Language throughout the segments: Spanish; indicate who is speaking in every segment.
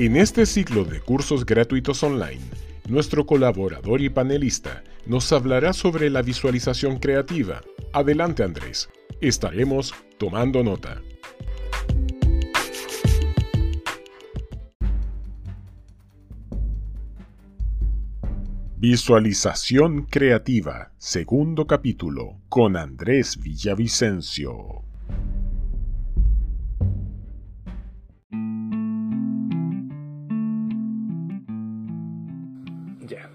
Speaker 1: En este ciclo de cursos gratuitos online, nuestro colaborador y panelista nos hablará sobre la visualización creativa. Adelante Andrés, estaremos tomando nota. Visualización creativa, segundo capítulo, con Andrés Villavicencio.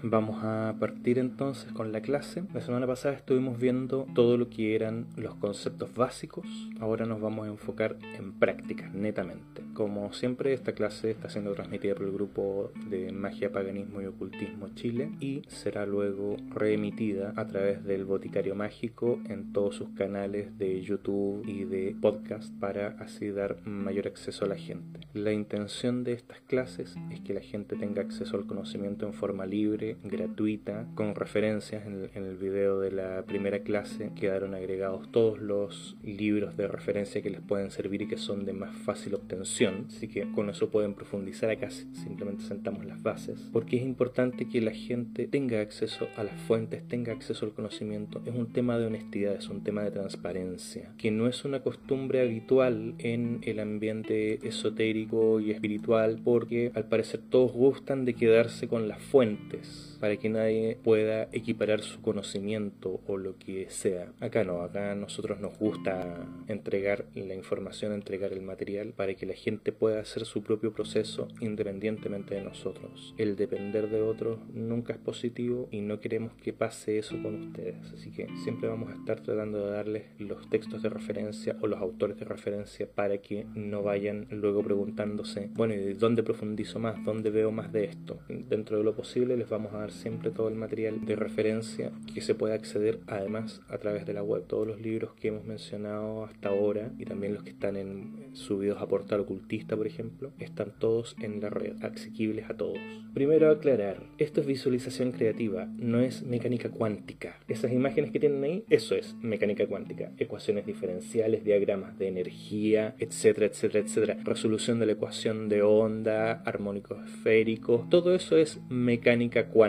Speaker 2: Vamos a partir entonces con la clase. La semana pasada estuvimos viendo todo lo que eran los conceptos básicos. Ahora nos vamos a enfocar en prácticas, netamente. Como siempre, esta clase está siendo transmitida por el grupo de Magia, Paganismo y Ocultismo Chile y será luego reemitida a través del Boticario Mágico en todos sus canales de YouTube y de podcast para así dar mayor acceso a la gente. La intención de estas clases es que la gente tenga acceso al conocimiento en forma libre, gratuita con referencias en el, video de la primera clase. Quedaron agregados todos los libros de referencia que les pueden servir y que son de más fácil obtención. Así que con eso pueden profundizar acá simplemente sentamos las bases. Porque es importante que la gente tenga acceso a las fuentes tenga acceso al conocimiento. Es un tema de honestidad es un tema de transparencia. Que no es una costumbre habitual en el ambiente esotérico y espiritual porque al parecer todos gustan de quedarse con las fuentes para que nadie pueda equiparar su conocimiento o lo que sea. Acá no, acá a nosotros nos gusta entregar la información, entregar el material para que la gente pueda hacer su propio proceso independientemente de nosotros. El depender de otros nunca es positivo y no queremos que pase eso con ustedes. Así que siempre vamos a estar tratando de darles los textos de referencia o los autores de referencia para que no vayan luego preguntándose, bueno, ¿y dónde profundizo más? ¿Dónde veo más de esto? Dentro de lo posible les vamos a dar siempre todo el material de referencia que se puede acceder además a través de la web. Todos los libros que hemos mencionado hasta ahora y también los que están en, subidos a portal ocultista, por ejemplo, están todos en la red, asequibles a todos. Primero aclarar, esto es visualización creativa, no es mecánica cuántica. Esas imágenes que tienen ahí, eso es mecánica cuántica. Ecuaciones diferenciales, diagramas de energía, etcétera, etcétera, etcétera. Resolución de la ecuación de onda, armónicos esféricos, todo eso es mecánica cuántica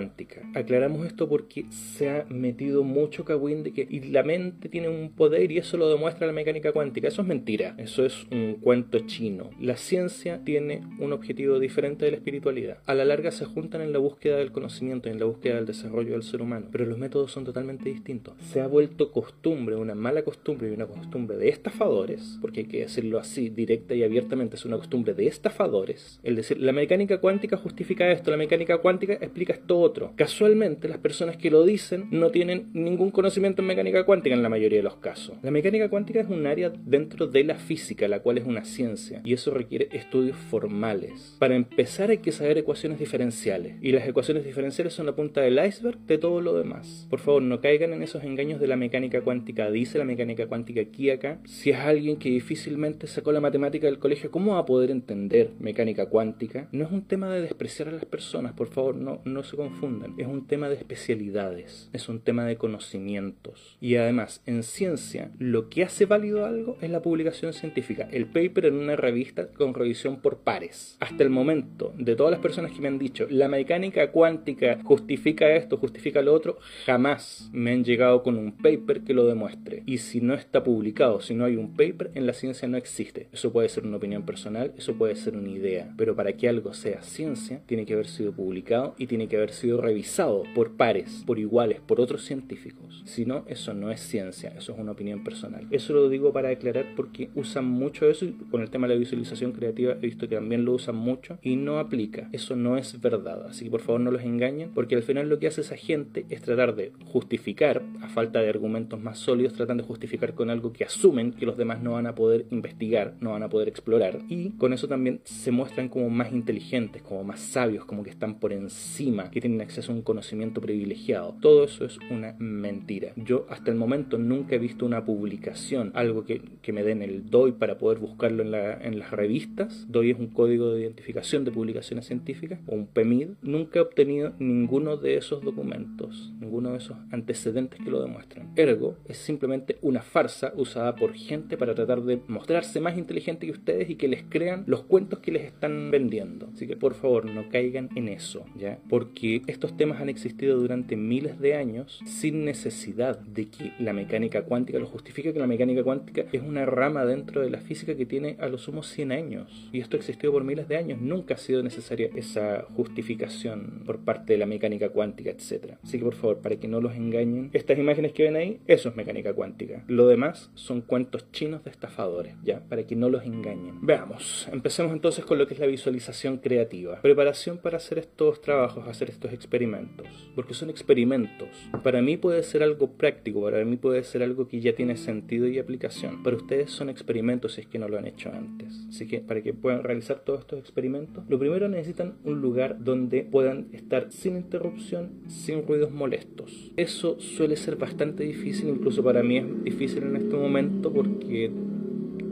Speaker 2: Aclaramos esto porque se ha metido mucho cagüín de que y la mente tiene un poder y eso lo demuestra la mecánica cuántica. Eso es mentira, eso es un cuento chino. La ciencia tiene un objetivo diferente de la espiritualidad. A la larga se juntan en la búsqueda del conocimiento y en la búsqueda del desarrollo del ser humano, pero los métodos son totalmente distintos. Se ha vuelto costumbre, una mala costumbre y una costumbre de estafadores, porque hay que decirlo así directa y abiertamente, es una costumbre de estafadores. El decir, la mecánica cuántica justifica esto, la mecánica cuántica explica esto Casualmente, las personas que lo dicen no tienen ningún conocimiento en mecánica cuántica en la mayoría de los casos. La mecánica cuántica es un área dentro de la física, la cual es una ciencia, y eso requiere estudios formales. Para empezar hay que saber ecuaciones diferenciales, y las ecuaciones diferenciales son la punta del iceberg de todo lo demás. Por favor, no caigan en esos engaños de la mecánica cuántica. Dice la mecánica cuántica aquí acá. Si es alguien que difícilmente sacó la matemática del colegio, ¿cómo va a poder entender mecánica cuántica? No es un tema de despreciar a las personas, por favor, no, no se confundan es un tema de especialidades, es un tema de conocimientos. Y además, en ciencia, lo que hace válido algo es la publicación científica, el paper en una revista con revisión por pares. Hasta el momento, de todas las personas que me han dicho, la mecánica cuántica justifica esto, justifica lo otro, jamás me han llegado con un paper que lo demuestre. Y si no está publicado, si no hay un paper, en la ciencia no existe. Eso puede ser una opinión personal, eso puede ser una idea, pero para que algo sea ciencia, tiene que haber sido publicado y tiene que haber sido revisado por pares, por iguales, por otros científicos. Si no, eso no es ciencia, eso es una opinión personal. Eso lo digo para aclarar porque usan mucho eso y con el tema de la visualización creativa he visto que también lo usan mucho y no aplica. Eso no es verdad. Así que por favor no los engañen porque al final lo que hace esa gente es tratar de justificar, a falta de argumentos más sólidos, tratan de justificar con algo que asumen que los demás no van a poder investigar, no van a poder explorar. Y con eso también se muestran como más inteligentes, como más sabios, como que están por encima, que tienen acceso a un conocimiento privilegiado. Todo eso es una mentira. Yo hasta el momento nunca he visto una publicación, algo que, que me den el DOI para poder buscarlo en, la, en las revistas. DOI es un código de identificación de publicaciones científicas o un PEMID. Nunca he obtenido ninguno de esos documentos, ninguno de esos antecedentes que lo demuestran. Ergo, es simplemente una farsa usada por gente para tratar de mostrarse más inteligente que ustedes y que les crean los cuentos que les están vendiendo. Así que por favor, no caigan en eso, ¿ya? Porque estos temas han existido durante miles de años sin necesidad de que la mecánica cuántica lo justifique, que la mecánica cuántica es una rama dentro de la física que tiene a lo sumo 100 años. Y esto ha existido por miles de años. Nunca ha sido necesaria esa justificación por parte de la mecánica cuántica, etc. Así que por favor, para que no los engañen, estas imágenes que ven ahí, eso es mecánica cuántica. Lo demás son cuentos chinos de estafadores, ¿ya? Para que no los engañen. Veamos, empecemos entonces con lo que es la visualización creativa. Preparación para hacer estos trabajos, hacer estos experimentos. Porque son experimentos. Para mí puede ser algo práctico, para mí puede ser algo que ya tiene sentido y aplicación. Para ustedes son experimentos si es que no lo han hecho antes. Así que para que puedan realizar todos estos experimentos, lo primero necesitan un lugar donde puedan estar sin interrupción, sin ruidos molestos. Eso suele ser bastante difícil, incluso para mí es difícil en este momento porque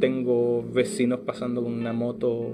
Speaker 2: tengo vecinos pasando con una moto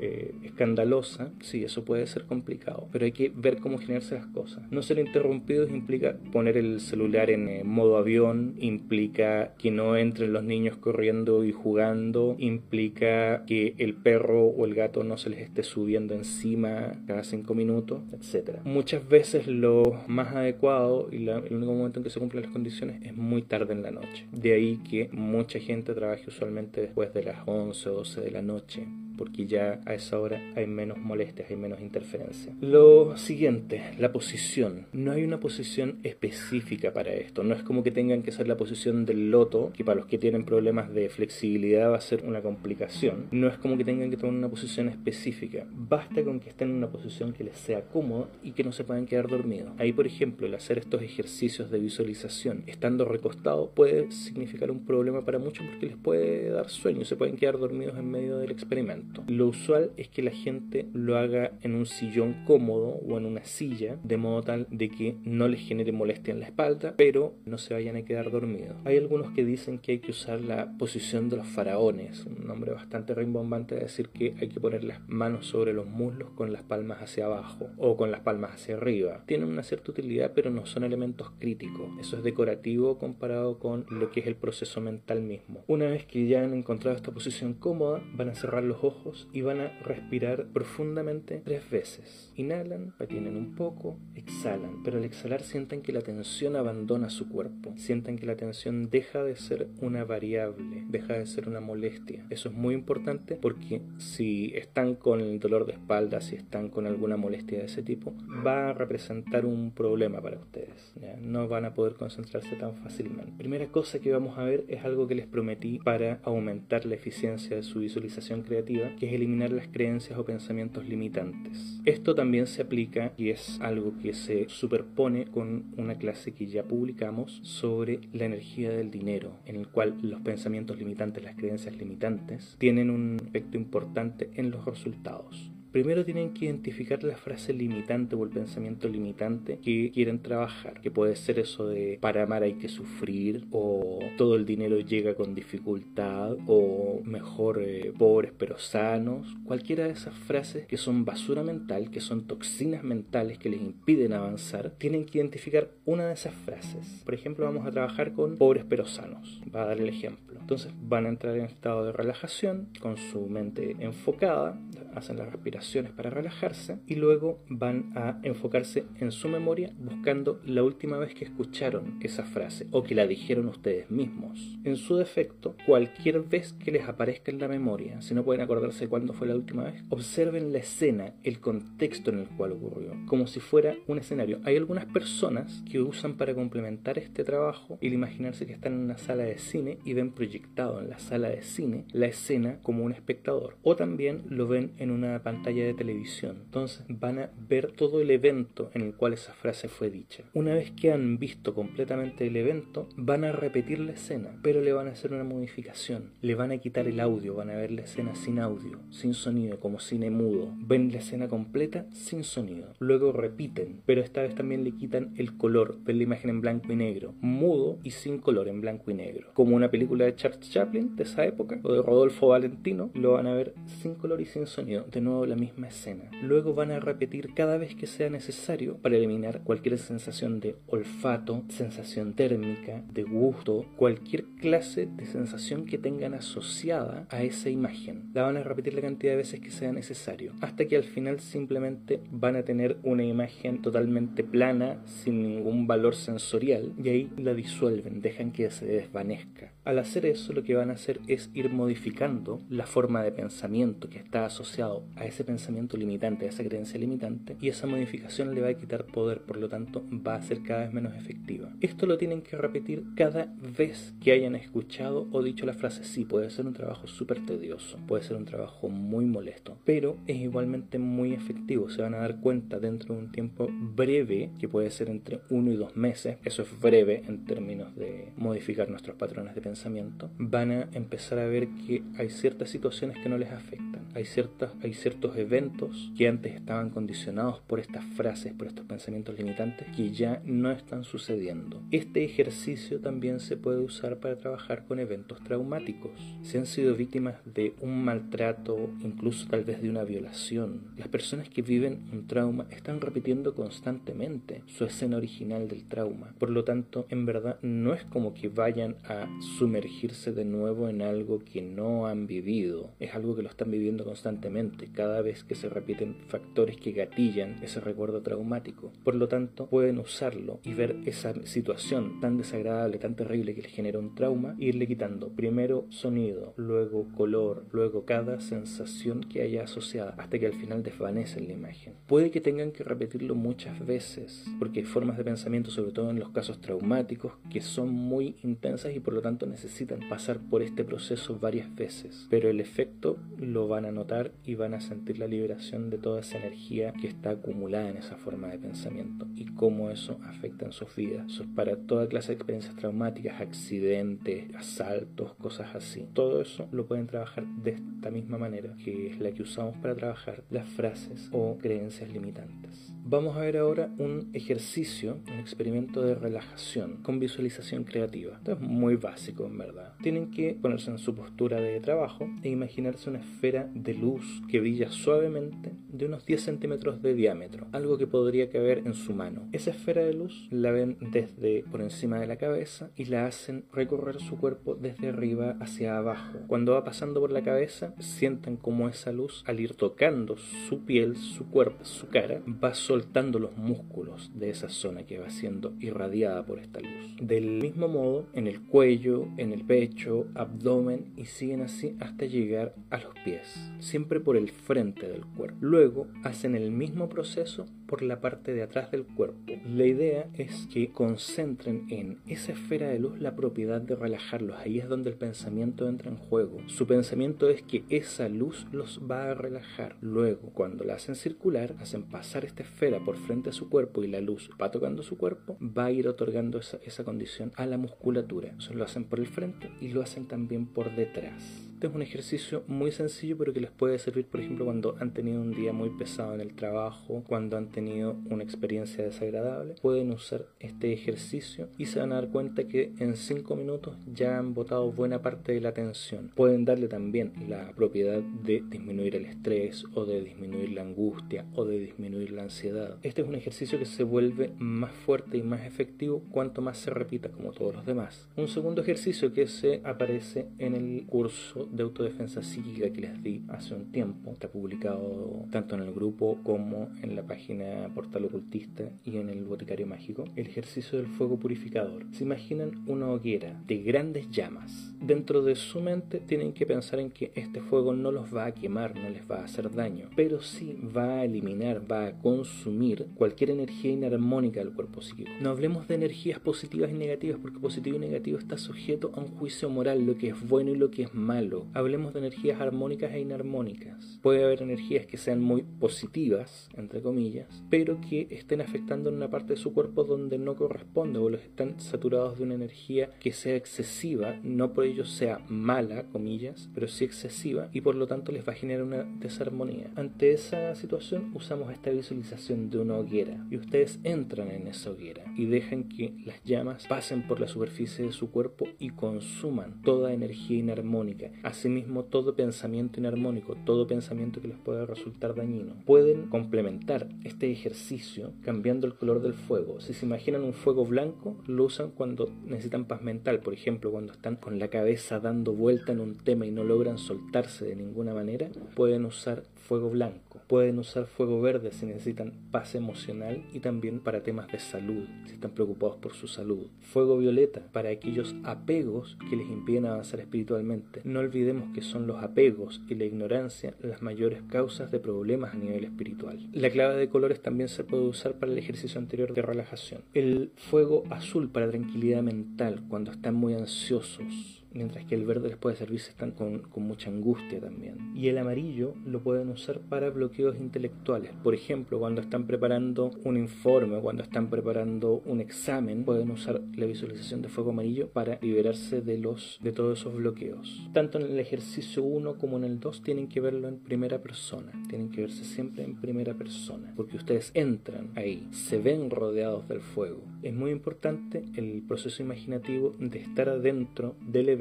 Speaker 2: eh, escandalosa, sí, eso puede ser complicado, pero hay que ver cómo generarse las cosas. No ser interrumpidos implica poner el celular en eh, modo avión, implica que no entren los niños corriendo y jugando, implica que el perro o el gato no se les esté subiendo encima cada cinco minutos, etc. Muchas veces lo más adecuado y el único momento en que se cumplen las condiciones es muy tarde en la noche. De ahí que mucha gente trabaje usualmente después de las 11 o 12 de la noche porque ya a esa hora hay menos molestias, hay menos interferencia. Lo siguiente, la posición. No hay una posición específica para esto. No es como que tengan que ser la posición del loto, que para los que tienen problemas de flexibilidad va a ser una complicación. No es como que tengan que tomar una posición específica. Basta con que estén en una posición que les sea cómoda y que no se puedan quedar dormidos. Ahí, por ejemplo, el hacer estos ejercicios de visualización estando recostado puede significar un problema para muchos porque les puede dar sueño, se pueden quedar dormidos en medio del experimento. Lo usual es que la gente lo haga en un sillón cómodo o en una silla, de modo tal de que no les genere molestia en la espalda, pero no se vayan a quedar dormidos. Hay algunos que dicen que hay que usar la posición de los faraones, un nombre bastante rimbombante de decir que hay que poner las manos sobre los muslos con las palmas hacia abajo o con las palmas hacia arriba. Tienen una cierta utilidad, pero no son elementos críticos. Eso es decorativo comparado con lo que es el proceso mental mismo. Una vez que ya han encontrado esta posición cómoda, van a cerrar los ojos y van a respirar profundamente tres veces. Inhalan, patienen un poco, exhalan, pero al exhalar sientan que la tensión abandona su cuerpo, sientan que la tensión deja de ser una variable, deja de ser una molestia. Eso es muy importante porque si están con el dolor de espalda, si están con alguna molestia de ese tipo, va a representar un problema para ustedes. No van a poder concentrarse tan fácilmente. Primera cosa que vamos a ver es algo que les prometí para aumentar la eficiencia de su visualización creativa que es eliminar las creencias o pensamientos limitantes. Esto también se aplica y es algo que se superpone con una clase que ya publicamos sobre la energía del dinero, en el cual los pensamientos limitantes, las creencias limitantes, tienen un efecto importante en los resultados. Primero tienen que identificar la frase limitante o el pensamiento limitante que quieren trabajar, que puede ser eso de para amar hay que sufrir o todo el dinero llega con dificultad o mejor eh, pobres pero sanos, cualquiera de esas frases que son basura mental, que son toxinas mentales que les impiden avanzar, tienen que identificar una de esas frases. Por ejemplo, vamos a trabajar con pobres pero sanos, va a dar el ejemplo. Entonces van a entrar en estado de relajación con su mente enfocada, hacen la respiración para relajarse y luego van a enfocarse en su memoria buscando la última vez que escucharon esa frase o que la dijeron ustedes mismos. En su defecto, cualquier vez que les aparezca en la memoria, si no pueden acordarse cuándo fue la última vez, observen la escena, el contexto en el cual ocurrió, como si fuera un escenario. Hay algunas personas que usan para complementar este trabajo el imaginarse que están en una sala de cine y ven proyectado en la sala de cine la escena como un espectador o también lo ven en una pantalla pantalla de televisión. Entonces van a ver todo el evento en el cual esa frase fue dicha. Una vez que han visto completamente el evento, van a repetir la escena, pero le van a hacer una modificación. Le van a quitar el audio, van a ver la escena sin audio, sin sonido, como cine mudo. Ven la escena completa sin sonido. Luego repiten, pero esta vez también le quitan el color, ven la imagen en blanco y negro, mudo y sin color en blanco y negro. Como una película de Charles Chaplin de esa época, o de Rodolfo Valentino, lo van a ver sin color y sin sonido. De nuevo la misma escena. Luego van a repetir cada vez que sea necesario para eliminar cualquier sensación de olfato, sensación térmica, de gusto, cualquier clase de sensación que tengan asociada a esa imagen. La van a repetir la cantidad de veces que sea necesario, hasta que al final simplemente van a tener una imagen totalmente plana, sin ningún valor sensorial, y ahí la disuelven, dejan que se desvanezca. Al hacer eso, lo que van a hacer es ir modificando la forma de pensamiento que está asociado a ese pensamiento limitante, esa creencia limitante, y esa modificación le va a quitar poder, por lo tanto va a ser cada vez menos efectiva. Esto lo tienen que repetir cada vez que hayan escuchado o dicho la frase. Sí, puede ser un trabajo súper tedioso, puede ser un trabajo muy molesto, pero es igualmente muy efectivo. Se van a dar cuenta dentro de un tiempo breve, que puede ser entre uno y dos meses, eso es breve en términos de modificar nuestros patrones de pensamiento van a empezar a ver que hay ciertas situaciones que no les afectan. Hay, ciertas, hay ciertos eventos que antes estaban condicionados por estas frases, por estos pensamientos limitantes, que ya no están sucediendo. Este ejercicio también se puede usar para trabajar con eventos traumáticos. Si han sido víctimas de un maltrato, incluso tal vez de una violación, las personas que viven un trauma están repitiendo constantemente su escena original del trauma. Por lo tanto, en verdad no es como que vayan a su sumergirse de nuevo en algo que no han vivido. Es algo que lo están viviendo constantemente, cada que se repiten factores que gatillan ese recuerdo traumático. Por lo tanto, pueden usarlo y ver esa situación tan desagradable, tan terrible que les genera un trauma, e irle quitando primero sonido, luego color, luego cada sensación que haya asociada, hasta que al final desvanece la imagen. Puede que tengan que repetirlo muchas veces, porque hay formas de pensamiento, sobre todo en los casos traumáticos, que son muy intensas y por lo tanto necesitan pasar por este proceso varias veces, pero el efecto lo van a notar y van a sentir la liberación de toda esa energía que está acumulada en esa forma de pensamiento y cómo eso afecta en sus vidas. Eso es para toda clase de experiencias traumáticas, accidentes, asaltos, cosas así. Todo eso lo pueden trabajar de esta misma manera, que es la que usamos para trabajar las frases o creencias limitantes. Vamos a ver ahora un ejercicio, un experimento de relajación con visualización creativa. Esto es muy básico en verdad. Tienen que ponerse en su postura de trabajo e imaginarse una esfera de luz que brilla suavemente de unos 10 centímetros de diámetro, algo que podría caber en su mano. Esa esfera de luz la ven desde por encima de la cabeza y la hacen recorrer su cuerpo desde arriba hacia abajo. Cuando va pasando por la cabeza, sienten como esa luz, al ir tocando su piel, su cuerpo, su cara, va soltando los músculos de esa zona que va siendo irradiada por esta luz. Del mismo modo, en el cuello, en el pecho, abdomen y siguen así hasta llegar a los pies, siempre por el frente del cuerpo. Luego hacen el mismo proceso por la parte de atrás del cuerpo. La idea es que concentren en esa esfera de luz la propiedad de relajarlos. Ahí es donde el pensamiento entra en juego. Su pensamiento es que esa luz los va a relajar. Luego, cuando la hacen circular, hacen pasar esta esfera por frente a su cuerpo y la luz va tocando su cuerpo, va a ir otorgando esa, condición a la musculatura. Eso lo hacen por el frente y lo hacen también por detrás. Este es un ejercicio muy sencillo pero que les puede servir por ejemplo cuando han tenido un día muy pesado en el trabajo, cuando han tenido una experiencia desagradable. Pueden usar este ejercicio y se van a dar cuenta que en 5 minutos ya han botado buena parte de la tensión. Pueden darle también la propiedad de disminuir el estrés o de disminuir la angustia o de disminuir la ansiedad. Este es un ejercicio que se vuelve más fuerte y más efectivo cuanto más se repita como todos los demás. Un segundo ejercicio que se aparece en el curso de autodefensa psíquica que les di hace un tiempo. Está publicado tanto en el grupo como en la página Portal Ocultista y en el Boticario Mágico, el ejercicio del fuego purificador. Se imaginan una hoguera de grandes llamas. Dentro de su mente tienen que pensar en que este fuego no los va a quemar, no les va a hacer daño, pero sí va a eliminar, va a consumir cualquier energía inarmónica del cuerpo psíquico. No hablemos de energías positivas y negativas, porque positivo y negativo está sujeto a un juicio moral, lo que es bueno y lo que es malo. Hablemos de energías armónicas e inarmónicas. Puede haber energías que sean muy positivas, entre comillas, pero que estén afectando en una parte de su cuerpo donde no corresponde o los están saturados de una energía que sea excesiva, no por ello sea mala, comillas, pero sí excesiva y por lo tanto les va a generar una desarmonía. Ante esa situación usamos esta visualización de una hoguera y ustedes entran en esa hoguera y dejan que las llamas pasen por la superficie de su cuerpo y consuman toda energía inarmónica, asimismo todo pensamiento inarmónico, todo pensamiento que les pueda resultar dañino. Pueden complementar este ejercicio cambiando el color del fuego. Si se imaginan un fuego blanco, lo usan cuando necesitan paz mental, por ejemplo, cuando están con la cabeza dando vuelta en un tema y no logran soltarse de ninguna manera, pueden usar fuego blanco. Pueden usar fuego verde si necesitan paz emocional y también para temas de salud, si están preocupados por su salud. Fuego violeta para aquellos apegos que les impiden avanzar espiritualmente. No olvidemos que son los apegos y la ignorancia las mayores causas de problemas a nivel espiritual. La clave de colores también se puede usar para el ejercicio anterior de relajación. El fuego azul para tranquilidad mental cuando están muy ansiosos mientras que el verde les puede servir si están con, mucha angustia también. Y el amarillo lo pueden usar para bloqueos intelectuales. Por ejemplo, cuando están preparando un informe cuando están preparando un examen, pueden usar la visualización de fuego amarillo para liberarse de, los, de todos esos bloqueos. Tanto en el ejercicio 1 como en el 2 tienen que verlo en primera persona. Tienen que verse siempre en primera persona. Porque ustedes entran ahí, se ven rodeados del fuego. Es muy importante el proceso imaginativo de estar adentro del evento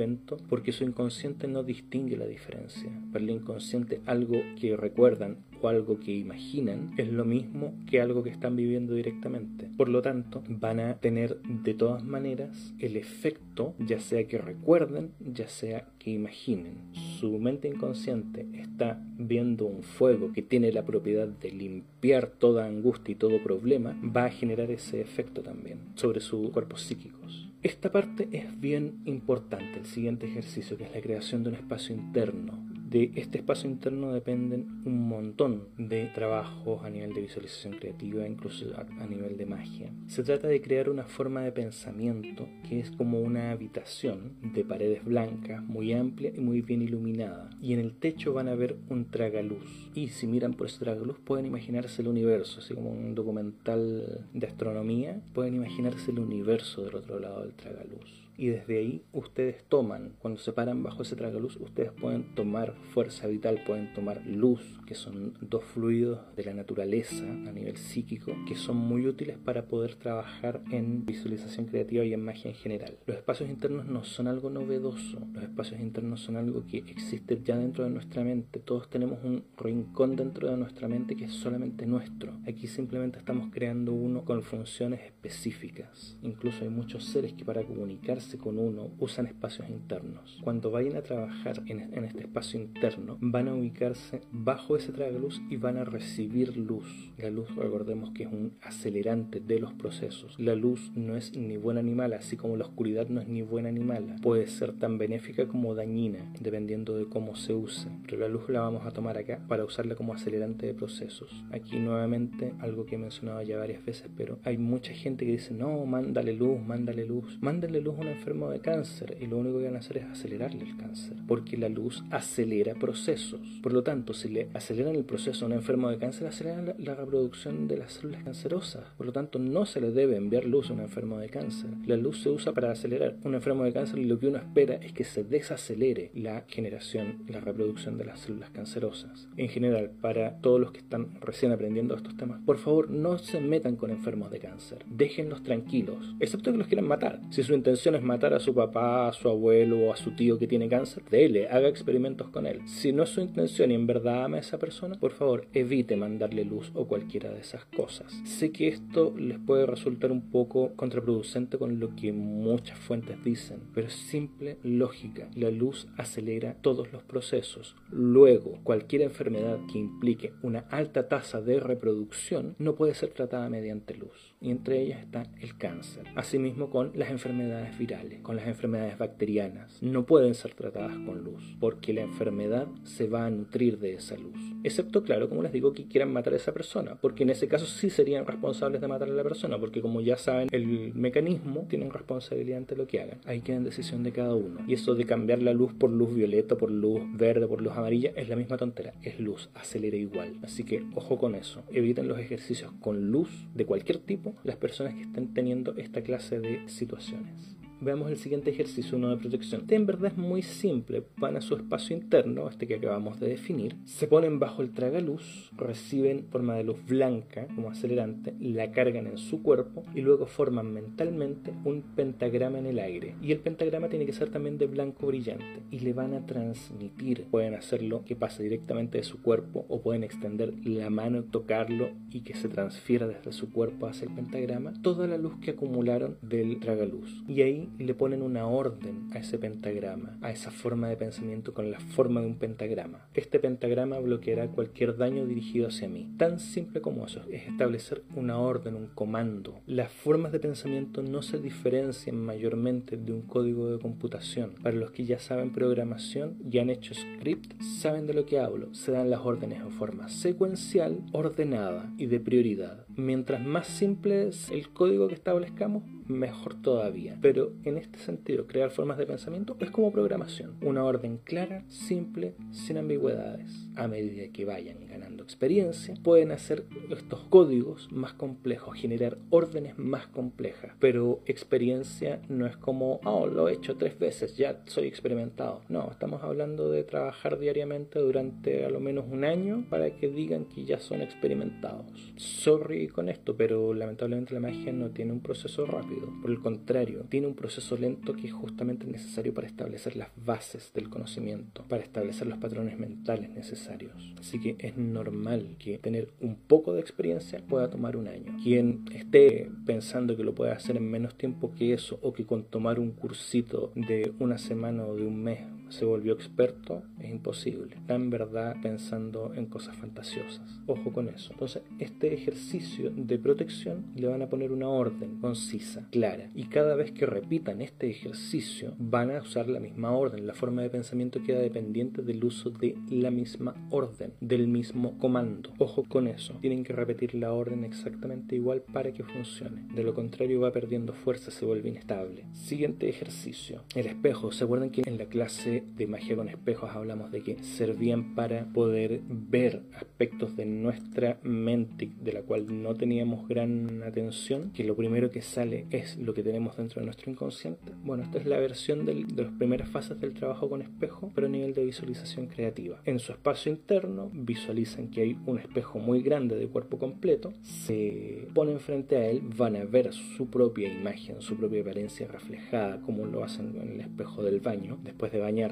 Speaker 2: porque su inconsciente no distingue la diferencia. Para el inconsciente algo que recuerdan o algo que imaginan es lo mismo que algo que están viviendo directamente. Por lo tanto, van a tener de todas maneras el efecto, ya sea que recuerden, ya sea que imaginen. Su mente inconsciente está viendo un fuego que tiene la propiedad de limpiar toda angustia y todo problema, va a generar ese efecto también sobre sus cuerpos psíquicos. Esta parte es bien importante, el siguiente ejercicio, que es la creación de un espacio interno de este espacio interno dependen un montón de trabajos a nivel de visualización creativa, incluso a, nivel de magia. Se trata de crear una forma de pensamiento que es como una habitación de paredes blancas, muy amplia y muy bien iluminada. Y en el techo van a ver un tragaluz. Y si miran por ese tragaluz pueden imaginarse el universo, así como un documental de astronomía, pueden imaginarse el universo del otro lado del tragaluz y desde ahí ustedes toman, cuando se paran bajo ese tragaluz, ustedes pueden tomar fuerza vital, pueden tomar luz, que son dos fluidos de la naturaleza a nivel psíquico, que son muy útiles para poder trabajar en visualización creativa y en magia en general. Los espacios internos no son algo novedoso, los espacios internos son algo que existe ya dentro de nuestra mente, todos tenemos un rincón dentro de nuestra mente que es solamente nuestro. Aquí simplemente estamos creando uno con funciones específicas. Incluso hay muchos seres que para comunicarse con uno usan espacios internos. Cuando vayan a trabajar en, este espacio interno, van a ubicarse bajo ese tragaluz y van a recibir luz. La luz, recordemos que es un acelerante de los procesos. La luz no es ni buena ni mala, así como la oscuridad no es ni buena ni mala. Puede ser tan benéfica como dañina, dependiendo de cómo se use. Pero la luz la vamos a tomar acá para usarla como acelerante de procesos. Aquí nuevamente algo que he mencionado ya varias veces, pero hay mucha gente que dice, no, mándale luz, mándale luz. Mándale luz a una enfermo de cáncer y lo único que van a hacer es acelerarle el cáncer, porque la luz acelera procesos. Por lo tanto, si le aceleran el proceso a un enfermo de cáncer, aceleran la, reproducción de las células cancerosas. Por lo tanto, no se le debe enviar luz a un enfermo de cáncer. La luz se usa para acelerar un enfermo de cáncer y lo que uno espera es que se desacelere la generación, la reproducción de las células cancerosas. En general, para todos los que están recién aprendiendo estos temas, por favor no se metan con enfermos de cáncer. Déjenlos tranquilos, excepto que los quieran matar. Si su intención es matar a su papá, a su abuelo o a su tío que tiene cáncer, dele, haga experimentos con él. Si no es su intención y en verdad ama a esa persona, por favor, evite mandarle luz o cualquiera de esas cosas. Sé que esto les puede resultar un poco contraproducente con lo que muchas fuentes dicen, pero es simple lógica. La luz acelera todos los procesos. Luego, cualquier enfermedad que implique una alta tasa de reproducción no puede ser tratada mediante luz. Y entre ellas está el cáncer. Asimismo con las enfermedades virales, con las enfermedades bacterianas. No pueden ser tratadas con luz, porque la enfermedad se va a nutrir de esa luz. Excepto, claro, como les digo, que quieran matar a esa persona, porque en ese caso sí serían responsables de matar a la persona, porque como ya saben, el mecanismo tienen responsabilidad ante lo que hagan. Ahí queda en decisión de cada uno. Y eso de cambiar la luz por luz violeta, por luz verde, por luz amarilla, es la misma tontera. Es luz, acelera igual. Así que ojo con eso. Eviten los ejercicios con luz de cualquier tipo las personas que estén teniendo esta clase de situaciones. Veamos el siguiente ejercicio, uno de protección. Este en verdad es muy simple. Van a su espacio interno, este que acabamos de definir, se ponen bajo el tragaluz, reciben forma de luz blanca como acelerante, la cargan en su cuerpo y luego forman mentalmente un pentagrama en el aire. Y el pentagrama tiene que ser también de blanco brillante y le van a transmitir. Pueden hacerlo que pase directamente de su cuerpo o pueden extender la mano, tocarlo y que se transfiera desde su cuerpo hacia el pentagrama toda la luz que acumularon del tragaluz. Y ahí le ponen una orden a ese pentagrama, a esa forma de pensamiento con la forma de un pentagrama. Este pentagrama bloqueará cualquier daño dirigido hacia mí. Tan simple como eso, es establecer una orden, un comando. Las formas de pensamiento no se diferencian mayormente de un código de computación. Para los que ya saben programación y han hecho script, saben de lo que hablo. Se dan las órdenes en forma secuencial, ordenada y de prioridad. Mientras más simple es el código que establezcamos, mejor todavía. Pero en este sentido, crear formas de pensamiento es como programación. Una orden clara, simple, sin ambigüedades. A medida que vayan ganando experiencia, pueden hacer estos códigos más complejos, generar órdenes más complejas. Pero experiencia no es como, oh, lo he hecho tres veces, ya soy experimentado. No, estamos hablando de trabajar diariamente durante a lo menos un año para que digan que ya son experimentados. Sorry con esto, pero lamentablemente la magia no tiene un proceso rápido por el contrario, tiene un proceso lento que es justamente necesario para establecer las bases del conocimiento, para establecer los patrones mentales necesarios. Así que es normal que tener un poco de experiencia pueda tomar un año. Quien esté pensando que lo puede hacer en menos tiempo que eso o que con tomar un cursito de una semana o de un mes se volvió experto, es imposible. Está en verdad pensando en cosas fantasiosas. Ojo con eso. Entonces, este ejercicio de protección le van a poner una orden concisa, clara. Y cada vez que repitan este ejercicio, van a usar la misma orden. La forma de pensamiento queda dependiente del uso de la misma orden, del mismo comando. Ojo con eso. Tienen que repetir la orden exactamente igual para que funcione. De lo contrario, va perdiendo fuerza, se vuelve inestable. Siguiente ejercicio. El espejo. ¿Se acuerdan que en la clase de magia con espejos hablamos de que servían para poder ver aspectos de nuestra mente de la cual no teníamos gran atención, que lo primero que sale es lo que tenemos dentro de nuestro inconsciente. Bueno, esta es la versión de las primeras fases del trabajo con espejo, pero a nivel de visualización creativa. En su espacio interno visualizan que hay un espejo muy grande de cuerpo completo, se ponen frente a él, van a ver su propia imagen, su propia apariencia reflejada, como lo hacen en el espejo del baño, después de bañar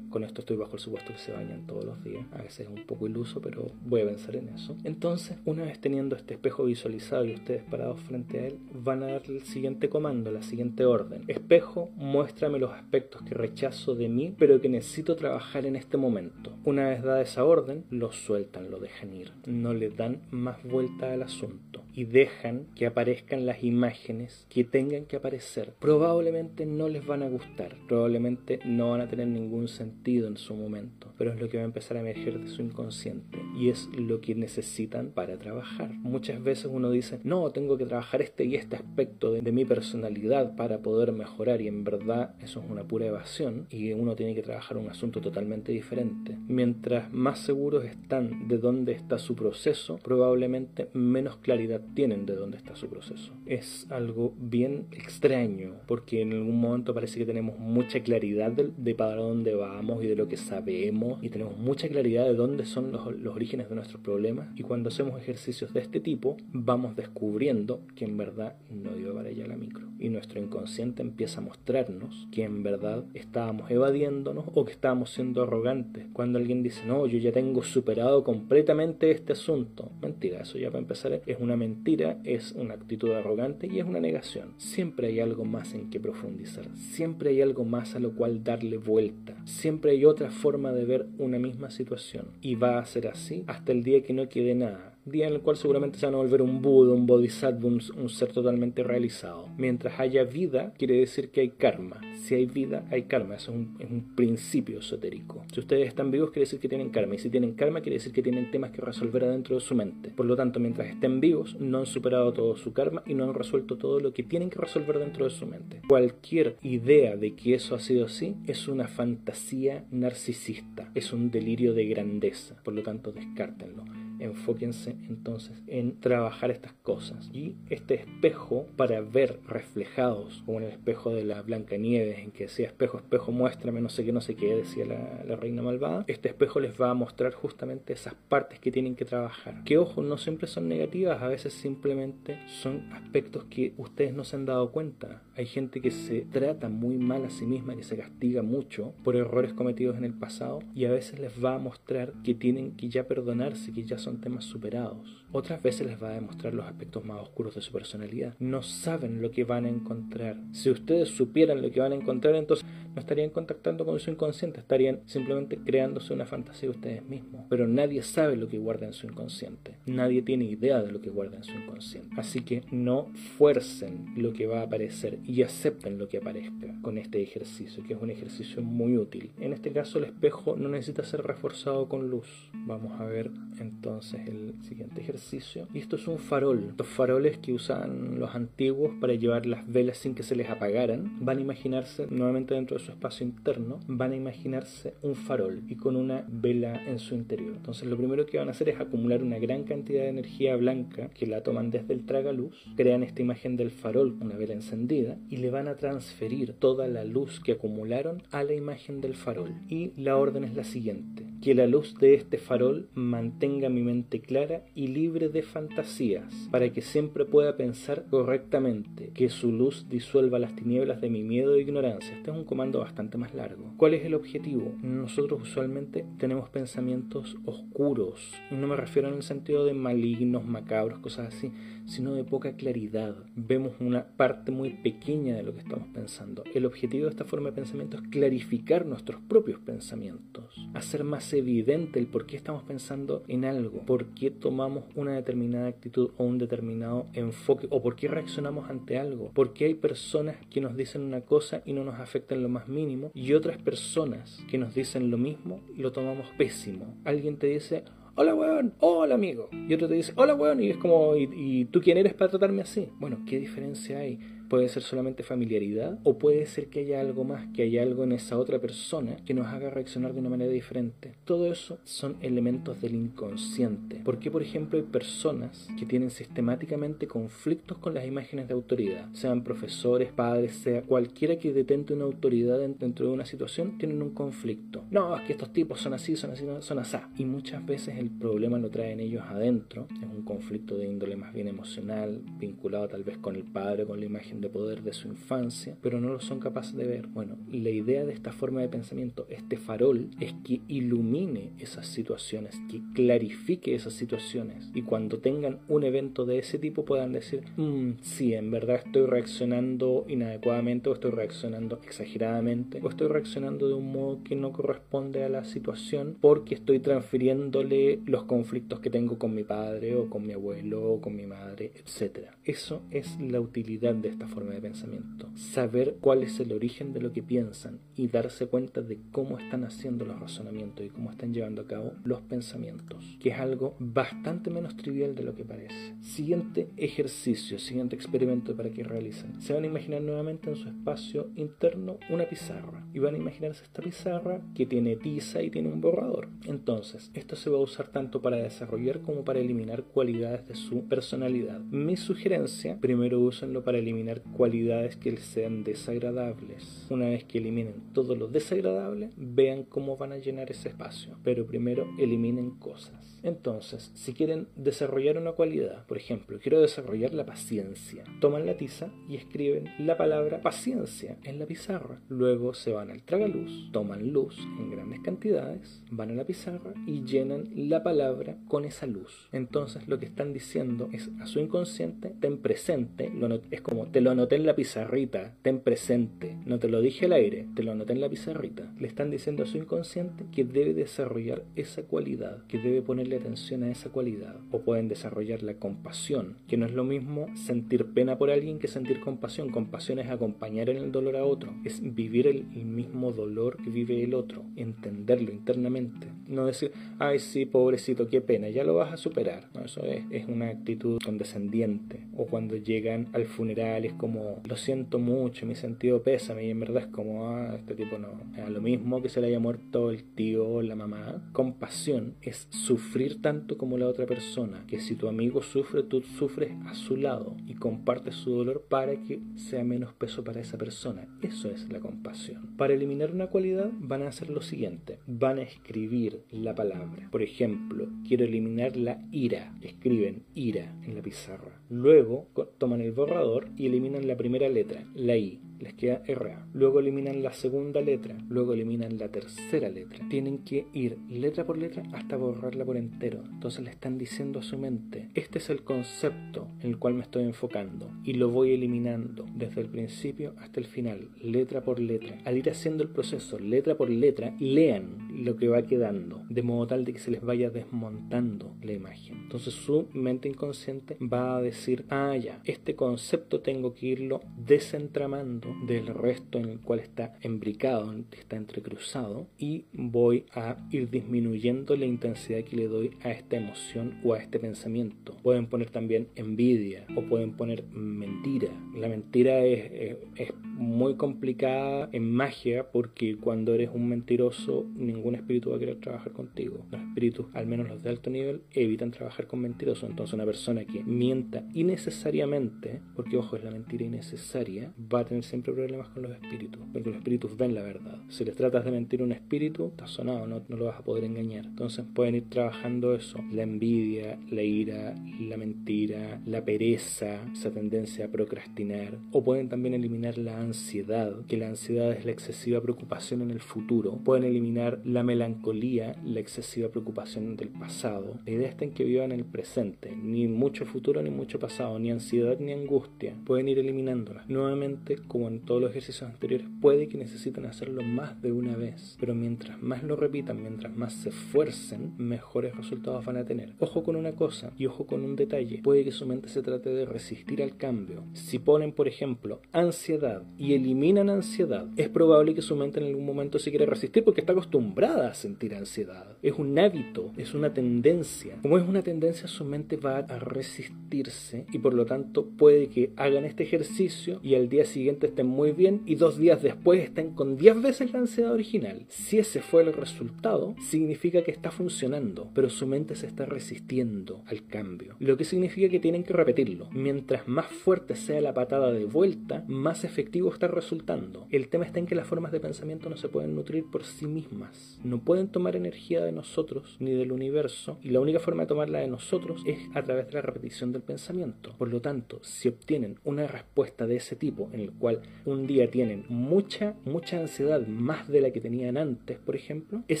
Speaker 2: con esto estoy bajo el supuesto que se bañan todos los días. A veces es un poco iluso, pero voy a pensar en eso. Entonces, una vez teniendo este espejo visualizado y ustedes parados frente a él, van a darle el siguiente comando, la siguiente orden. Espejo, muéstrame los aspectos que rechazo de mí, pero que necesito trabajar en este momento. Una vez dada esa orden, lo sueltan, lo dejan ir. No le dan más vuelta al asunto y dejan que aparezcan las imágenes que tengan que aparecer. Probablemente no les van a gustar, probablemente no van a tener ningún sentido en su momento, pero es lo que va a empezar a emerger de su inconsciente y es lo que necesitan para trabajar. Muchas veces uno dice, no, tengo que trabajar este y este aspecto de, de mi personalidad para poder mejorar y en verdad eso es una pura evasión y uno tiene que trabajar un asunto totalmente diferente. Mientras más seguros están de dónde está su proceso, probablemente menos claridad tienen de dónde está su proceso. Es algo bien extraño, porque en algún momento parece que tenemos mucha claridad de, para dónde vamos y de lo que sabemos y tenemos mucha claridad de dónde son los, los orígenes de nuestros problemas y cuando hacemos ejercicios de este tipo vamos descubriendo que en verdad no dio para allá la micro y nuestro inconsciente empieza a mostrarnos que en verdad estábamos evadiéndonos o que estábamos siendo arrogantes. Cuando alguien dice, no, yo ya tengo superado completamente este asunto. Mentira, eso ya para empezar es una mentira, es una actitud arrogante y es una negación. Siempre hay algo más en que profundizar, siempre hay algo más a lo cual darle vuelta, siempre hay otra forma de ver una misma situación y va a ser así hasta el día que no quede nada día en el cual seguramente se van a volver un Buda, un Bodhisattva, un, un, ser totalmente realizado. Mientras haya vida, quiere decir que hay karma. Si hay vida, hay karma. Eso es un, es un, principio esotérico. Si ustedes están vivos, quiere decir que tienen karma. Y si tienen karma, quiere decir que tienen temas que resolver adentro de su mente. Por lo tanto, mientras estén vivos, no han superado todo su karma y no han resuelto todo lo que tienen que resolver dentro de su mente. Cualquier idea de que eso ha sido así es una fantasía narcisista. Es un delirio de grandeza. Por lo tanto, descártenlo enfóquense entonces en trabajar estas cosas. Y este espejo para ver reflejados, como en el espejo de la Blanca Nieves, en que decía espejo, espejo, muéstrame, no sé qué, no sé qué, decía la, la reina malvada, este espejo les va a mostrar justamente esas partes que tienen que trabajar. Que ojo, no siempre son negativas, a veces simplemente son aspectos que ustedes no se han dado cuenta. Hay gente que se trata muy mal a sí misma, que se castiga mucho por errores cometidos en el pasado y a veces les va a mostrar que tienen que ya perdonarse, que ya son temas superados. Otras veces les va a demostrar los aspectos más oscuros de su personalidad. No saben lo que van a encontrar. Si ustedes supieran lo que van a encontrar, entonces no estarían contactando con su inconsciente, estarían simplemente creándose una fantasía ustedes mismos. Pero nadie sabe lo que guarda en su inconsciente. Nadie tiene idea de lo que guarda en su inconsciente. Así que no fuercen lo que va a aparecer y acepten lo que aparezca con este ejercicio, que es un ejercicio muy útil. En este caso el espejo no necesita ser reforzado con luz. Vamos a ver entonces el siguiente ejercicio. Y esto es un farol. Los faroles que usaban los antiguos para llevar las velas sin que se les apagaran. Van a imaginarse, nuevamente dentro de su espacio interno, van a imaginarse un farol y con una vela en su interior. Entonces lo primero que van a hacer es acumular una gran cantidad de energía blanca que la toman desde el tragaluz, crean esta imagen del farol, una vela encendida, y le van a transferir toda la luz que acumularon a la imagen del farol. Y la orden es la siguiente, que la luz de este farol mantenga mi mente clara y libre de fantasías, para que siempre pueda pensar correctamente, que su luz disuelva las tinieblas de mi miedo e ignorancia. Este es un comando bastante más largo. ¿Cuál es el objetivo? Nosotros usualmente tenemos pensamientos oscuros, no me refiero en el sentido de malignos, macabros, cosas así, sino de poca claridad. Vemos una parte muy pequeña de lo que estamos pensando. El objetivo de esta forma de pensamiento es clarificar nuestros propios pensamientos, hacer más evidente el por qué estamos pensando en algo, por qué tomamos una determinada actitud o un determinado enfoque, o por qué reaccionamos ante algo, por qué hay personas que nos dicen una cosa y no nos afecta en lo más mínimo, y otras personas que nos dicen lo mismo y lo tomamos pésimo. Alguien te dice, hola weón, hola amigo. Y otro te dice, hola weón, y es como, ¿y, ¿y, tú quién eres para tratarme así? Bueno, ¿qué diferencia hay? Puede ser solamente familiaridad o puede ser que haya algo más, que haya algo en esa otra persona que nos haga reaccionar de una manera diferente. Todo eso son elementos del inconsciente. Porque, por ejemplo, hay personas que tienen sistemáticamente conflictos con las imágenes de autoridad, sean profesores, padres, sea cualquiera que detente una autoridad dentro de una situación, tienen un conflicto. No, es que estos tipos son así, son así, son así. Y muchas veces el problema lo traen ellos adentro. Es un conflicto de índole más bien emocional, vinculado tal vez con el padre, con la imagen de poder de su infancia, pero no lo son capaces de ver. Bueno, la idea de esta forma de pensamiento, este farol, es que ilumine esas situaciones, que clarifique esas situaciones y cuando tengan un evento de ese tipo puedan decir, mmm, sí, en verdad estoy reaccionando inadecuadamente o estoy reaccionando exageradamente o estoy reaccionando de un modo que no corresponde a la situación porque estoy transfiriéndole los conflictos que tengo con mi padre o con mi abuelo o con mi madre, etc. Eso es la utilidad de esta forma de pensamiento. Saber cuál es el origen de lo que piensan y darse cuenta de cómo están haciendo los razonamientos y cómo están llevando a cabo los pensamientos, que es algo bastante menos trivial de lo que parece. Siguiente ejercicio, siguiente experimento para que realicen. Se van a imaginar nuevamente en su espacio interno una pizarra y van a imaginarse esta pizarra que tiene tiza y tiene un borrador. Entonces, esto se va a usar tanto para desarrollar como para eliminar cualidades de su personalidad. Mi sugerencia, primero úsenlo para eliminar cualidades que les sean desagradables. Una vez que eliminen todo lo desagradable, vean cómo van a llenar ese espacio. Pero primero eliminen cosas. Entonces, si quieren desarrollar una cualidad, por ejemplo, quiero desarrollar la paciencia, toman la tiza y escriben la palabra paciencia en la pizarra. Luego se van al tragaluz, toman luz en grandes cantidades, van a la pizarra y llenan la palabra con esa luz. Entonces lo que están diciendo es a su inconsciente, ten presente, es como te lo anoté en la pizarrita, ten presente, no te lo dije al aire, te lo anoté en la pizarrita. Le están diciendo a su inconsciente que debe desarrollar esa cualidad, que debe ponerle atención a esa cualidad. O pueden desarrollar la compasión, que no es lo mismo sentir pena por alguien que sentir compasión. Compasión es acompañar en el dolor a otro, es vivir el, mismo dolor que vive el otro, entenderlo internamente. No decir, ay sí, pobrecito, qué pena, ya lo vas a superar. No, eso es, es una actitud condescendiente. O cuando llegan al funeral es como, lo siento mucho, mi sentido pésame, y en verdad es como, ah, este tipo no. A lo mismo que se le haya muerto el tío o la mamá. Compasión es sufrir tanto como la otra persona, que si tu amigo sufre, tú sufres a su lado y compartes su dolor para que sea menos peso para esa persona. Eso es la compasión. Para eliminar una cualidad van a hacer lo siguiente, van a escribir la palabra. Por ejemplo, quiero eliminar la ira, escriben ira en la pizarra. Luego toman el borrador y eliminan la primera letra, la I les queda RA. Luego eliminan la segunda letra, luego eliminan la tercera letra. Tienen que ir letra por letra hasta borrarla por entero. Entonces le están diciendo a su mente, este es el concepto en el cual me estoy enfocando y lo voy eliminando desde el principio hasta el final, letra por letra. Al ir haciendo el proceso letra por letra, lean lo que va quedando, de modo tal de que se les vaya desmontando la imagen. Entonces su mente inconsciente va a decir, ah ya, este concepto tengo que irlo desentramando del resto en el cual está embricado, está entrecruzado, y voy a ir disminuyendo la intensidad que le doy a esta emoción o a este pensamiento. Pueden poner también envidia o pueden poner mentira. La mentira es, es muy complicada en magia porque cuando eres un mentiroso ningún espíritu va a querer trabajar contigo. Los espíritus, al menos los de alto nivel, evitan trabajar con mentirosos. Entonces una persona que mienta innecesariamente, porque ojo, es la mentira innecesaria, va a tener siempre problemas con los espíritus, porque los espíritus ven la verdad. Si les tratas de mentir a un espíritu, está sonado, no, no lo vas a poder engañar. Entonces pueden ir trabajando eso, la envidia, la ira, la mentira, la pereza, esa tendencia a procrastinar, o pueden también eliminar la ansiedad, que la ansiedad es la excesiva preocupación en el futuro. Pueden eliminar la melancolía, la excesiva preocupación del pasado. La idea está en que vivan el presente, ni mucho futuro ni mucho pasado, ni ansiedad ni angustia. Pueden ir eliminándolas. Nuevamente, como en todos los ejercicios anteriores, puede que necesiten hacerlo más de una vez, pero mientras más lo repitan, mientras más se esfuercen, mejores resultados van a tener. Ojo con una cosa y ojo con un detalle. Puede que su mente se trate de resistir al cambio. Si ponen, por ejemplo, ansiedad y eliminan ansiedad, es probable que su mente en algún momento se quiera resistir porque está acostumbrada a sentir ansiedad. Es un hábito, es una tendencia. Como es una tendencia, su mente va a resistirse y por lo tanto puede que hagan este ejercicio y al día siguiente muy bien y dos días después estén con 10 veces la ansiedad original. Si ese fue el resultado, significa que está funcionando, pero su mente se está resistiendo al cambio. Lo que significa que tienen que repetirlo. Mientras más fuerte sea la patada de vuelta, más efectivo está resultando. El tema está en que las formas de pensamiento no se pueden nutrir por sí mismas. No pueden tomar energía de nosotros ni del universo y la única forma de tomarla de nosotros es a través de la repetición del pensamiento. Por lo tanto, si obtienen una respuesta de ese tipo en el cual un día tienen mucha, mucha ansiedad más de la que tenían antes, por ejemplo, es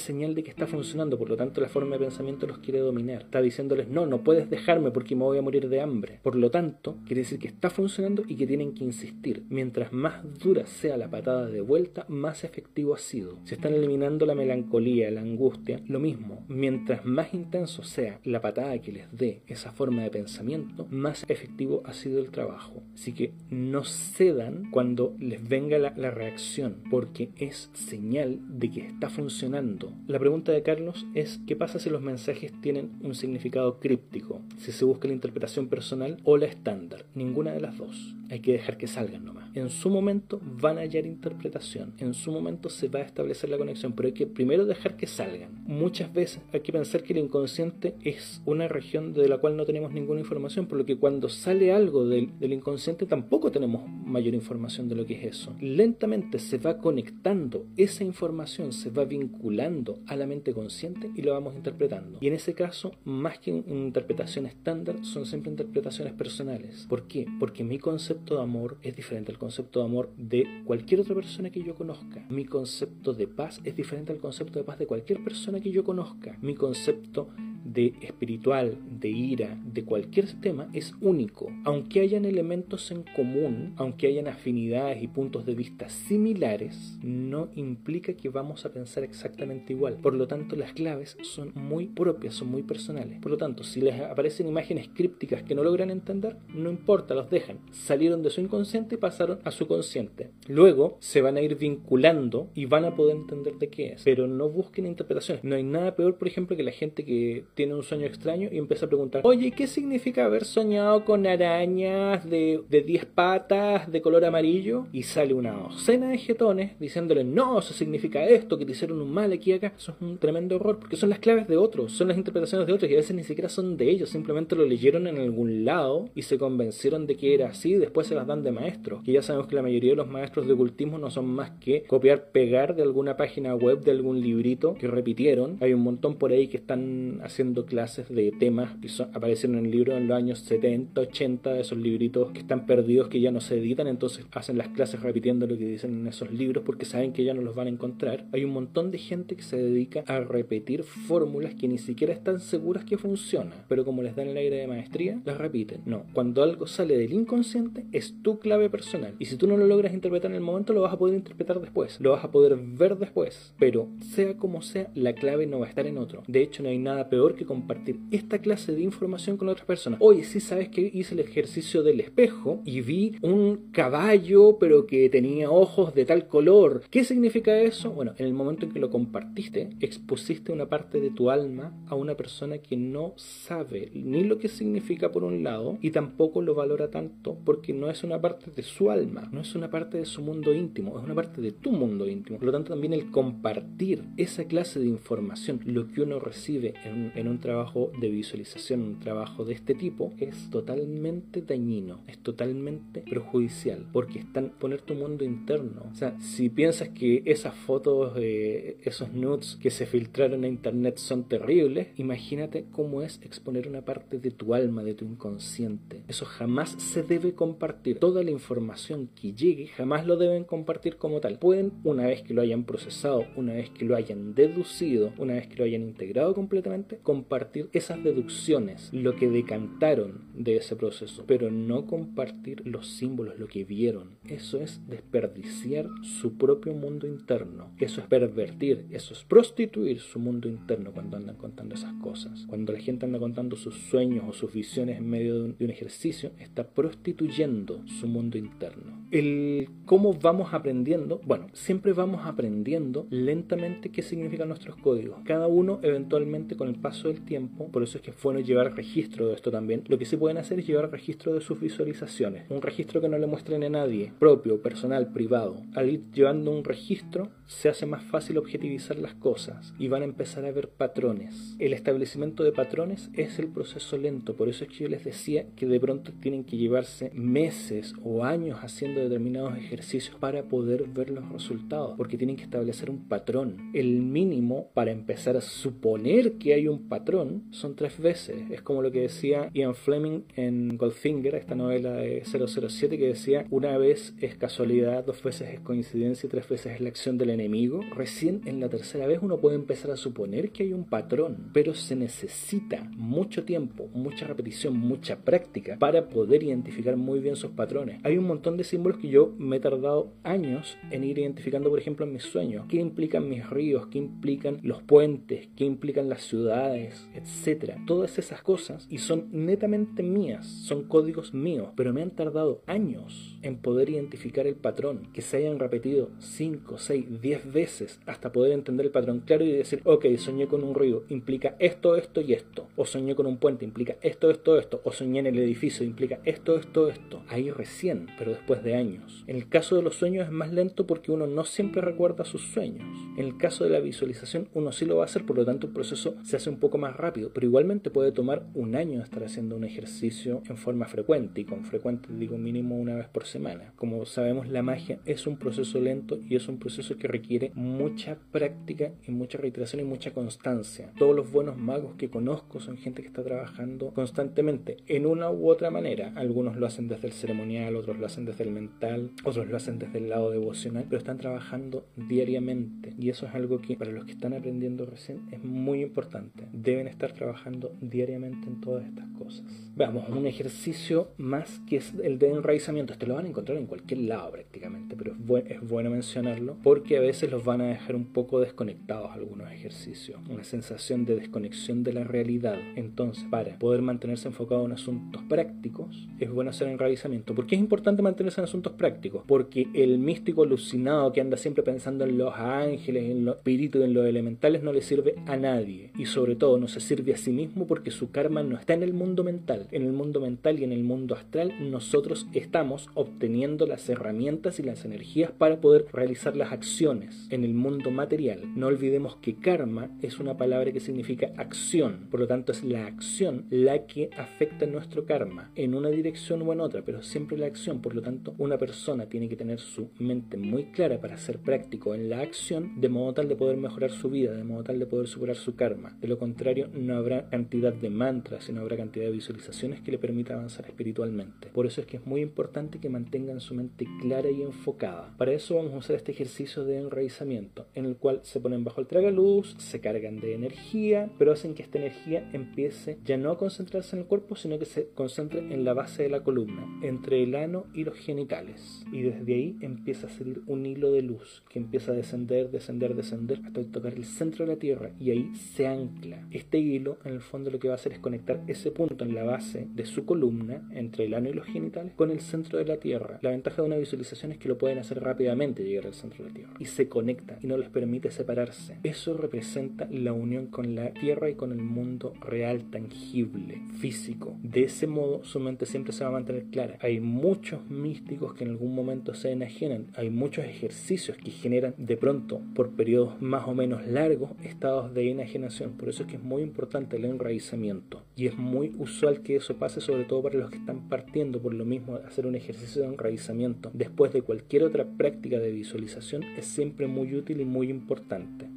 Speaker 2: señal de que está funcionando. Por lo tanto, la forma de pensamiento los quiere dominar. Está diciéndoles, no, no puedes dejarme porque me voy a morir de hambre. Por lo tanto, quiere decir que está funcionando y que tienen que insistir. Mientras más dura sea la patada de vuelta, más efectivo ha sido. Se están eliminando la melancolía, la angustia, lo mismo. Mientras más intenso sea la patada que les dé esa forma de pensamiento, más efectivo ha sido el trabajo. Así que no cedan cuando les venga la, la reacción, porque es señal de que está funcionando. La pregunta de Carlos es, ¿qué pasa si los mensajes tienen un significado críptico? Si se busca la interpretación personal o la estándar. Ninguna de las dos. Hay que dejar que salgan nomás. En su momento van a hallar interpretación, en su momento se va a establecer la conexión, pero hay que primero dejar que salgan. Muchas veces hay que pensar que el inconsciente es una región de la cual no tenemos ninguna información, por lo que cuando sale algo del, inconsciente tampoco tenemos mayor información de lo que es eso. Lentamente se va conectando esa información, se va vinculando a la mente consciente y lo vamos interpretando. Y en ese caso, más que interpretación estándar, son siempre interpretaciones personales. ¿Por qué? Porque mi concepto de amor es diferente al concepto de amor de cualquier otra persona que yo conozca. Mi concepto de paz es diferente al concepto de paz de cualquier persona que yo conozca. Mi concepto de espiritual, de ira, de cualquier tema es único. Aunque hayan elementos en común, aunque hayan afinidades y puntos de vista similares, no implica que vamos a pensar exactamente igual. Por lo tanto, las claves son muy propias, son muy personales. Por lo tanto, si les aparecen imágenes crípticas que no logran entender, no importa, los dejan. Salieron de su inconsciente y pasaron a su consciente. Luego se van a ir vinculando y van a poder entender de qué es. Pero no busquen interpretaciones. No hay nada peor, por ejemplo, que la gente que tiene un sueño extraño y empieza a preguntar, oye, ¿qué significa haber soñado con arañas de 10 patas de color amarillo? Y sale una docena de jetones diciéndole, no, eso significa esto, que te hicieron un mal aquí y acá. Eso es un tremendo error, porque son las claves de otros, son las interpretaciones de otros y a veces ni siquiera son de ellos, simplemente lo leyeron en algún lado y se convencieron de que era así y después se las dan de maestros. Y ya sabemos que la mayoría de los maestros de ocultismo no son más que copiar, pegar de alguna página web, de algún librito que repitieron. Hay un montón por ahí que están haciendo clases de temas que aparecieron en el libro en los años 70, 80, de esos libritos que están perdidos, que ya no se editan, entonces hacen las clases repitiendo lo que dicen en esos libros porque saben que ya no los van a encontrar. Hay un montón de gente que se dedica a repetir fórmulas que ni siquiera están seguras que funcionan, pero como les dan el aire de maestría, las repiten. No, cuando algo sale del inconsciente es tu clave personal y si tú no lo logras interpretar en el momento, lo vas a poder interpretar después, lo vas a poder ver después, pero sea como sea, la clave no va a estar en otro. De hecho, no hay nada peor que compartir esta clase de información con otras personas. Oye, sí sabes que hice el ejercicio del espejo y vi un caballo pero que tenía ojos de tal color. ¿Qué significa eso? Bueno, en el momento en que lo compartiste, expusiste una parte de tu alma a una persona que no sabe ni lo que significa por un lado y tampoco lo valora tanto porque no es una parte de su alma, no es una parte de su mundo íntimo, es una parte de tu mundo íntimo. Por lo tanto, también el compartir esa clase de información, lo que uno recibe en, en un trabajo de visualización, un trabajo de este tipo, es totalmente dañino, es totalmente perjudicial, porque están poner tu mundo interno. O sea, si piensas que esas fotos, eh, esos nudes que se filtraron en internet son terribles, imagínate cómo es exponer una parte de tu alma, de tu inconsciente. Eso jamás se debe compartir. Toda la información que llegue jamás lo deben compartir como tal. Pueden, una vez que lo hayan procesado, una vez que lo hayan deducido, una vez que lo hayan integrado completamente, compartir esas deducciones, lo que decantaron de ese proceso, pero no compartir los símbolos, lo que vieron. Eso es desperdiciar su propio mundo interno. Eso es pervertir, eso es prostituir su mundo interno cuando andan contando esas cosas. Cuando la gente anda contando sus sueños o sus visiones en medio de un, ejercicio, está prostituyendo su mundo interno. El cómo vamos aprendiendo, bueno, siempre vamos aprendiendo lentamente qué significan nuestros códigos. Cada uno eventualmente con el paso del tiempo, por eso es que es bueno llevar registro de esto también, lo que sí pueden hacer es llevar registro de sus visualizaciones, un registro que no le muestren a nadie, propio, personal, privado. Al ir llevando un registro, se hace más fácil objetivizar las cosas y van a empezar a ver patrones. El establecimiento de patrones es el proceso lento, por eso es que yo les decía que de pronto tienen que llevarse meses o años haciendo determinados ejercicios para poder ver los resultados, porque tienen que establecer un patrón. El mínimo para empezar a suponer que hay un patrón son tres veces. Es como lo que decía Ian Fleming en Goldfinger, esta novela de 007, que decía una vez es casualidad, dos veces es coincidencia y tres veces es la acción del enemigo. Recién en la tercera vez uno puede empezar a suponer que hay un patrón, pero se necesita mucho tiempo, mucha repetición, mucha práctica para poder identificar muy bien sus patrones. Hay un montón de símbolos que yo me he tardado años en ir identificando, por ejemplo, en mis sueños. ¿Qué implican mis ríos? ¿Qué implican los puentes? ¿Qué implican las ciudades? Etcétera. Todas esas cosas y son netamente mías, son códigos míos, pero me han tardado años en poder identificar el patrón, que se hayan repetido 5, 6, 10 veces hasta poder entender el patrón claro y decir, ok, soñé con un río, implica esto, esto y esto. O soñé con un puente, implica esto, esto, esto. O soñé en el edificio, implica esto, esto, esto. Ahí recién, pero después de años. En el caso de los sueños es más lento porque uno no siempre recuerda sus sueños. En el caso de la visualización uno sí lo va a hacer, por lo tanto el proceso se hace un poco más rápido, pero igualmente puede tomar un año estar haciendo un ejercicio en forma frecuente y con frecuente digo mínimo una vez por semana. Como sabemos la magia es un proceso lento y es un proceso que requiere mucha práctica y mucha reiteración y mucha constancia. Todos los buenos magos que conozco son gente que está trabajando constantemente en una u otra manera. Algunos lo hacen desde el ceremonial, otros lo hacen desde el mental, otros lo hacen desde el lado devocional, pero están trabajando diariamente. Y eso es algo que para los que están aprendiendo recién es muy importante. Deben estar trabajando diariamente en todas estas cosas. Veamos, un ejercicio más que es el de enraizamiento. Este lo van a encontrar en cualquier lado prácticamente, pero es, bueno mencionarlo porque a veces los van a dejar un poco desconectados algunos ejercicios. Una sensación de desconexión de la realidad. Entonces, para poder mantenerse enfocado en asuntos prácticos, es bueno hacer enraizamiento. ¿Por qué es importante mantenerse en asuntos prácticos? Porque el místico alucinado que anda siempre pensando en los ángeles, en los espíritus, en los elementales, no le sirve a nadie. Y sobre todo no se sirve a sí mismo porque su karma no está en el mundo mental. En el mundo mental y en el mundo astral nosotros estamos obteniendo las herramientas y las energías para poder realizar las acciones en el mundo material. No olvidemos que karma es una palabra que significa acción. Por lo tanto es la acción la que afecta nuestro karma en una dirección o en otra, pero siempre la acción. Por lo tanto, una persona tiene que tener su mente muy clara para ser práctico en la acción, de modo tal de poder mejorar su vida, de modo tal de poder superar su karma. De lo contrario, no habrá cantidad de mantras y no habrá cantidad de visualizaciones que le permita avanzar espiritualmente. Por eso es que es muy importante que mantengan su mente clara y enfocada. Para eso vamos a usar este ejercicio de enraizamiento, en el cual se ponen bajo el tragaluz, se cargan de energía, pero hacen que esta energía empiece ya no a concentrarse en el cuerpo, sino que se concentre en la base de la columna, entre el ano y los genitales. Y desde ahí empieza a salir un hilo de luz que empieza a descender, descender, descender hasta tocar el centro de la Tierra y ahí se ancla. Este hilo en el fondo lo que va a hacer es conectar ese punto en la base de su columna, entre el ano y los genitales, con el centro de la Tierra. La ventaja de una visualización es que lo pueden hacer rápidamente llegar al centro de la Tierra se conecta y no les permite separarse. Eso representa la unión con la Tierra y con el mundo real, tangible, físico. De ese modo su mente siempre se va a mantener clara. Hay muchos místicos que en algún momento se enajenan. Hay muchos ejercicios que generan de pronto por periodos más o menos largos estados de enajenación. Por eso es que es muy importante el enraizamiento. Y es muy usual que eso pase sobre todo para los que están partiendo por lo mismo hacer un ejercicio de enraizamiento después de cualquier otra práctica de visualización es siempre muy útil y muy importante.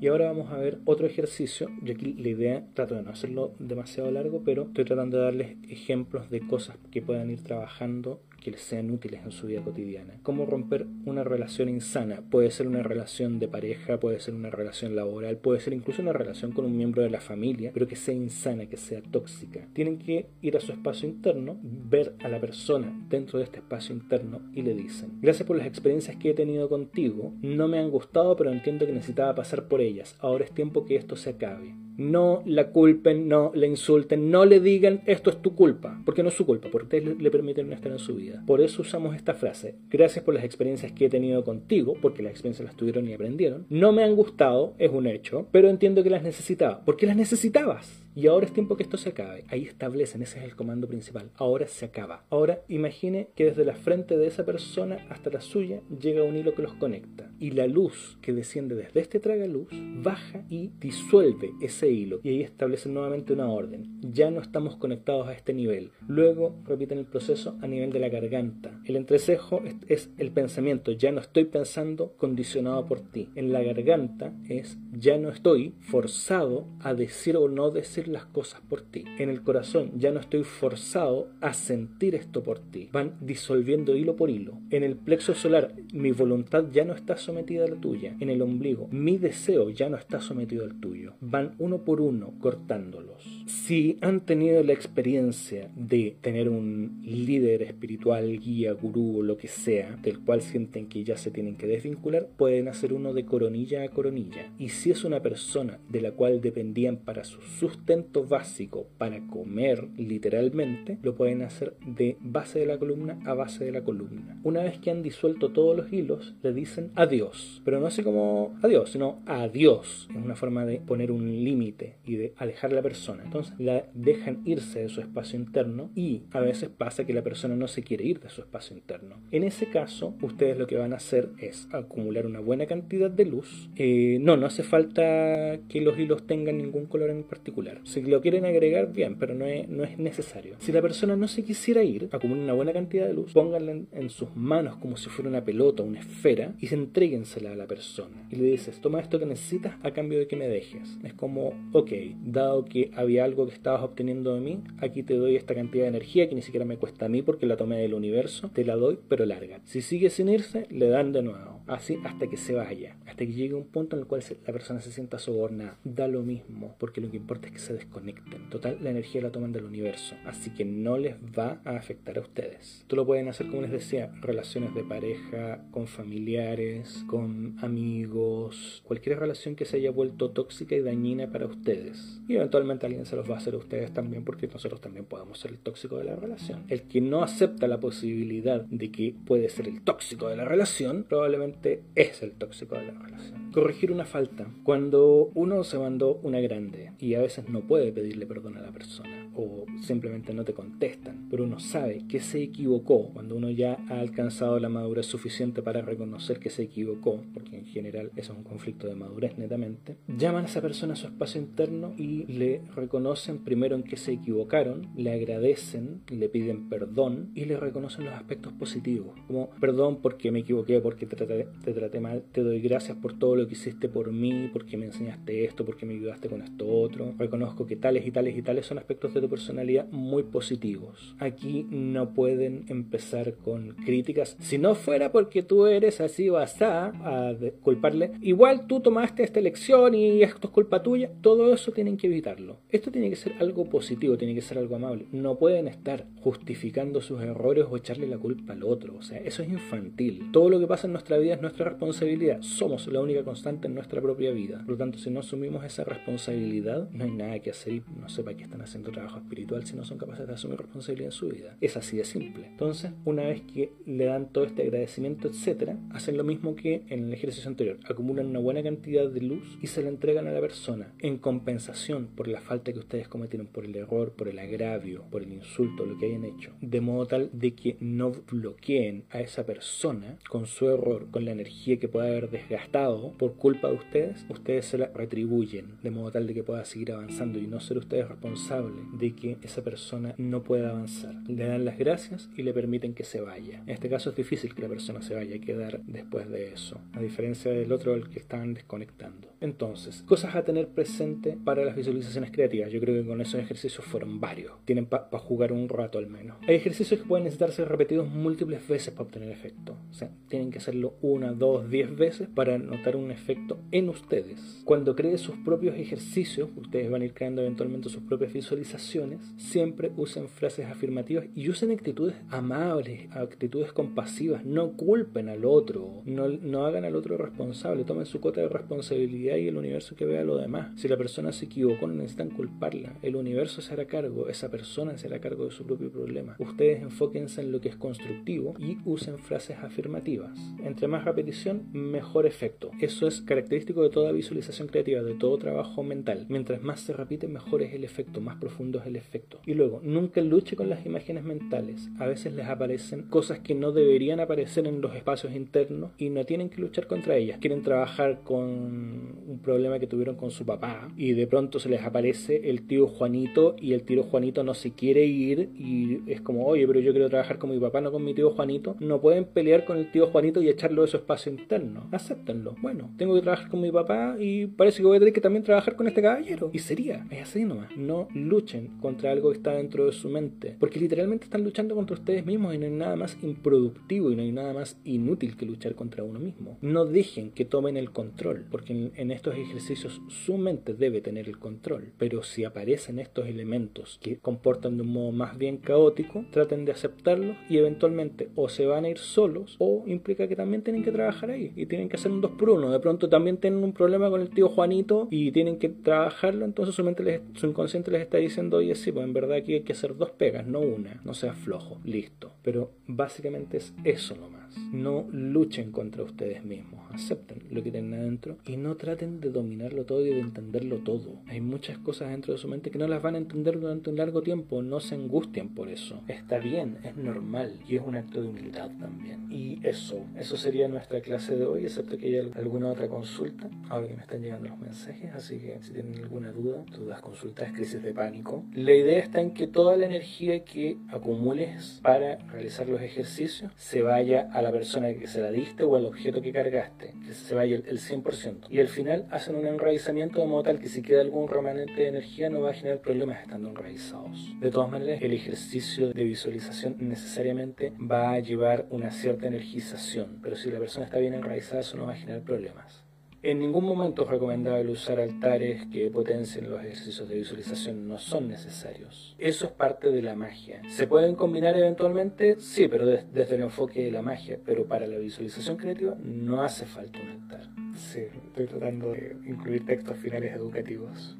Speaker 2: Y ahora vamos a ver otro ejercicio. Yo aquí la idea trato de no hacerlo demasiado largo, pero estoy tratando de darles ejemplos de cosas que puedan ir trabajando que les sean útiles en su vida cotidiana. Cómo romper una relación insana. Puede ser una relación de pareja, puede ser una relación laboral, puede ser incluso una relación con un miembro de la familia, pero que sea insana, que sea tóxica. Tienen que ir a su espacio interno, ver a la persona dentro de este espacio interno y le dicen, gracias por las experiencias que he tenido contigo, no me han gustado, pero entiendo que necesitaba pasar por ellas. Ahora es tiempo que esto se acabe no la culpen, no la insulten, no le digan esto es tu culpa, porque no es su culpa, porque ustedes le permiten estar en su vida. Por eso usamos esta frase, gracias por las experiencias que he tenido contigo, porque las experiencias las tuvieron y aprendieron. No me han gustado, es un hecho, pero entiendo que las necesitaba, porque las necesitabas. Y ahora es tiempo que esto se acabe. Ahí establecen, ese es el comando principal. Ahora se acaba. Ahora imagine que desde la frente de esa persona hasta la suya llega un hilo que los conecta. Y la luz que desciende desde este tragaluz baja y disuelve ese hilo. Y ahí establecen nuevamente una orden. Ya no estamos conectados a este nivel. Luego repiten el proceso a nivel de la garganta. El entrecejo es, es el pensamiento. Ya no estoy pensando condicionado por ti. En la garganta es ya no estoy forzado a decir o no decir las cosas por ti. En el corazón ya no estoy forzado a sentir esto por ti. Van disolviendo hilo por hilo. En el plexo solar mi voluntad ya no está sometida a la tuya. En el ombligo mi deseo ya no está sometido al tuyo. Van uno por uno cortándolos. Si han tenido la experiencia de tener un líder espiritual, guía, gurú o lo que sea, del cual sienten que ya se tienen que desvincular, pueden hacer uno de coronilla a coronilla. Y si es una persona de la cual dependían para su sustento básico, para comer literalmente, lo pueden hacer de base de la columna a base de la columna. Una vez que han disuelto todos los hilos, le dicen adiós. Pero no así como adiós, sino adiós. Es una forma de poner un límite y de alejar a la persona. La dejan irse de su espacio interno y a veces pasa que la persona no se quiere ir de su espacio interno. En ese caso, ustedes lo que van a hacer es acumular una buena cantidad de luz. Eh, no, no hace falta que los hilos tengan ningún color en particular. Si lo quieren agregar, bien, pero no es, no es necesario. Si la persona no se quisiera ir, acumulen una buena cantidad de luz, pónganla en, sus manos como si fuera una pelota, una esfera, y entréguensela a la persona. Y le dices, toma esto que necesitas a cambio de que me dejes. Es como, ok, dado que había algo que estabas obteniendo de mí, aquí te doy esta cantidad de energía que ni siquiera me cuesta a mí porque la tomé del universo, te la doy, pero larga. Si sigue sin irse, le dan de nuevo. Así hasta que se vaya, hasta que llegue un punto en el cual la persona se sienta sobornada. Da lo mismo, porque lo que importa es que se desconecten. Total, la energía la toman del universo, así que no les va a afectar a ustedes. Esto lo pueden hacer, como les decía, relaciones de pareja, con familiares, con amigos, cualquier relación que se haya vuelto tóxica y dañina para ustedes. Y eventualmente alguien se los va a hacer a ustedes también, porque nosotros también podemos ser el tóxico de la relación. El que no acepta la posibilidad de que puede ser el tóxico de la relación, probablemente es el tóxico de la relación. Corregir una falta. Cuando uno se mandó una grande y a veces no puede pedirle perdón a la persona o simplemente no te contestan, pero uno sabe que se equivocó cuando uno ya ha alcanzado la madurez suficiente para reconocer que se equivocó, porque en general eso es un conflicto de madurez netamente, llaman a esa persona a su espacio interno y le reconocen primero en que se equivocaron, le agradecen, le piden perdón y le reconocen los aspectos positivos, como perdón porque me equivoqué, porque te traté, te traté mal, te doy gracias por todo lo que hiciste por mí, porque me enseñaste esto, porque me ayudaste con esto otro, reconozco que tales y tales y tales son aspectos de tu personalidad muy positivos. Aquí no pueden empezar con críticas. Si no fuera porque tú eres así a, a culparle, igual tú tomaste esta elección y esto es culpa tuya, todo eso tienen que evitarlo. Esto tiene que ser algo positivo, tiene que ser algo amable. No pueden estar justificando sus errores o echarle la culpa al otro. O sea, eso es infantil. Todo lo que pasa en nuestra vida es nuestra responsabilidad. Somos la única constante en nuestra propia vida. Por lo tanto, si no asumimos esa responsabilidad, no hay nada que hacer y no sé para qué están haciendo trabajo espiritual si no son capaces de asumir responsabilidad en su vida. Es así de simple. Entonces, una vez que le dan todo este agradecimiento, etcétera, hacen lo mismo que en el ejercicio anterior. Acumulan una buena cantidad de luz y se la entregan a la persona en compensación por la falta que ustedes cometieron, por el error, por el agravio, por el insulto, lo que hayan hecho. De modo tal de que no bloqueen a esa persona con su error, con la energía que pueda haber desgastado por culpa de ustedes, ustedes se la retribuyen de modo tal de que pueda seguir avanzando y no ser ustedes responsables de que esa persona no pueda avanzar. Le dan las gracias y le permiten que se vaya. En este caso es difícil que la persona se vaya a quedar después de eso, a diferencia del otro al que estaban desconectando. Entonces, cosas a tener presente para las visualizaciones creativas. Yo creo que con esos ejercicios fueron varios. Tienen para jugar un rato al menos. Hay ejercicios que pueden necesitar ser repetidos múltiples veces para obtener efecto. O sea, tienen que hacerlo una, dos, diez veces para notar un efecto en ustedes. Cuando creen sus propios ejercicios, ustedes van a ir creando eventualmente sus propias visualizaciones, siempre usen frases afirmativas y usen actitudes amables, actitudes compasivas. No culpen al otro, no, no hagan al otro responsable, tomen su cuota de responsabilidad y el universo que vea lo demás. Si la persona se equivocó, no necesitan culparla. El universo se hará cargo, esa persona se hará cargo de su propio problema. Ustedes enfóquense en lo que es constructivo y usen frases afirmativas. Entre más repetición, mejor efecto. Es característico de toda visualización creativa, de todo trabajo mental. Mientras más se repite, mejor es el efecto, más profundo es el efecto. Y luego, nunca luche con las imágenes mentales. A veces les aparecen cosas que no deberían aparecer en los espacios internos y no tienen que luchar contra ellas. Quieren trabajar con un problema que tuvieron con su papá y de pronto se les aparece el tío Juanito y el tío Juanito no se quiere ir y es como, oye, pero yo quiero trabajar con mi papá, no con mi tío Juanito. No pueden pelear con el tío Juanito y echarlo de su espacio interno. Acéptenlo. Bueno, tengo que trabajar con mi papá y parece que voy a tener que también trabajar con este caballero. Y sería, es así nomás. No luchen contra algo que está dentro de su mente, porque literalmente están luchando contra ustedes mismos y no hay nada más improductivo y no hay nada más inútil que luchar contra uno mismo. No dejen que tomen el control, porque en, en estos ejercicios su mente debe tener el control, pero si aparecen estos elementos que comportan de un modo más bien caótico, traten de aceptarlos y eventualmente o se van a ir solos o implica que también tienen que trabajar ahí y tienen que hacer un dos por uno. De pronto también tienen un problema con el tío Juanito y tienen que trabajarlo, entonces su, mente les, su inconsciente les está diciendo, oye, sí, pues en verdad aquí hay que hacer dos pegas, no una, no seas flojo, listo. Pero básicamente es eso nomás. No luchen contra ustedes mismos, acepten lo que tienen adentro y no traten de dominarlo todo y de entenderlo todo. Hay muchas cosas dentro de su mente que no las van a entender durante un largo tiempo, no se angustien por eso. Está bien, es normal y es un acto de humildad también. Y eso, eso sería nuestra clase de hoy, excepto que haya alguna otra consulta, ahora que me están llegando los mensajes, así que si tienen alguna duda, dudas, consultas, crisis de pánico. La idea está en que toda la energía que acumules para realizar los ejercicios se vaya a la persona que se la diste o al objeto que cargaste, que se vaya el, 100%. Y al final hacen un enraizamiento de modo tal que si queda algún remanente de energía no va a generar problemas estando enraizados. De todas maneras, el ejercicio de visualización necesariamente va a llevar una cierta energización, pero si la persona está bien enraizada eso no va a generar problemas. En ningún momento es recomendable usar altares que potencien los ejercicios de visualización, no son necesarios. Eso es parte de la magia. ¿Se pueden combinar eventualmente? Sí, pero desde el enfoque de la magia. Pero para la visualización creativa no hace falta un altar. Sí, estoy tratando de incluir textos finales educativos.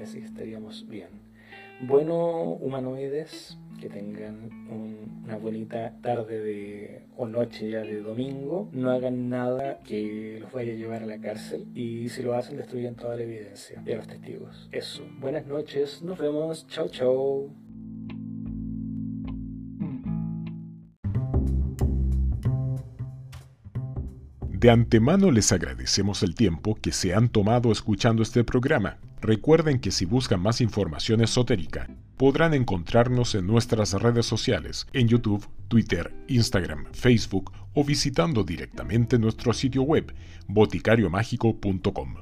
Speaker 2: Así estaríamos bien. Bueno, humanoides, que tengan una bonita tarde de, o noche ya de domingo. No hagan nada que los vaya a llevar a la cárcel. Y si lo hacen, destruyen toda la evidencia y a los testigos. Eso. Buenas noches. Nos vemos. Chao, chao.
Speaker 1: De antemano les agradecemos el tiempo que se han tomado escuchando este programa. Recuerden que si buscan más información esotérica, podrán encontrarnos en nuestras redes sociales, en YouTube, Twitter, Instagram, Facebook o visitando directamente nuestro sitio web boticariomágico.com.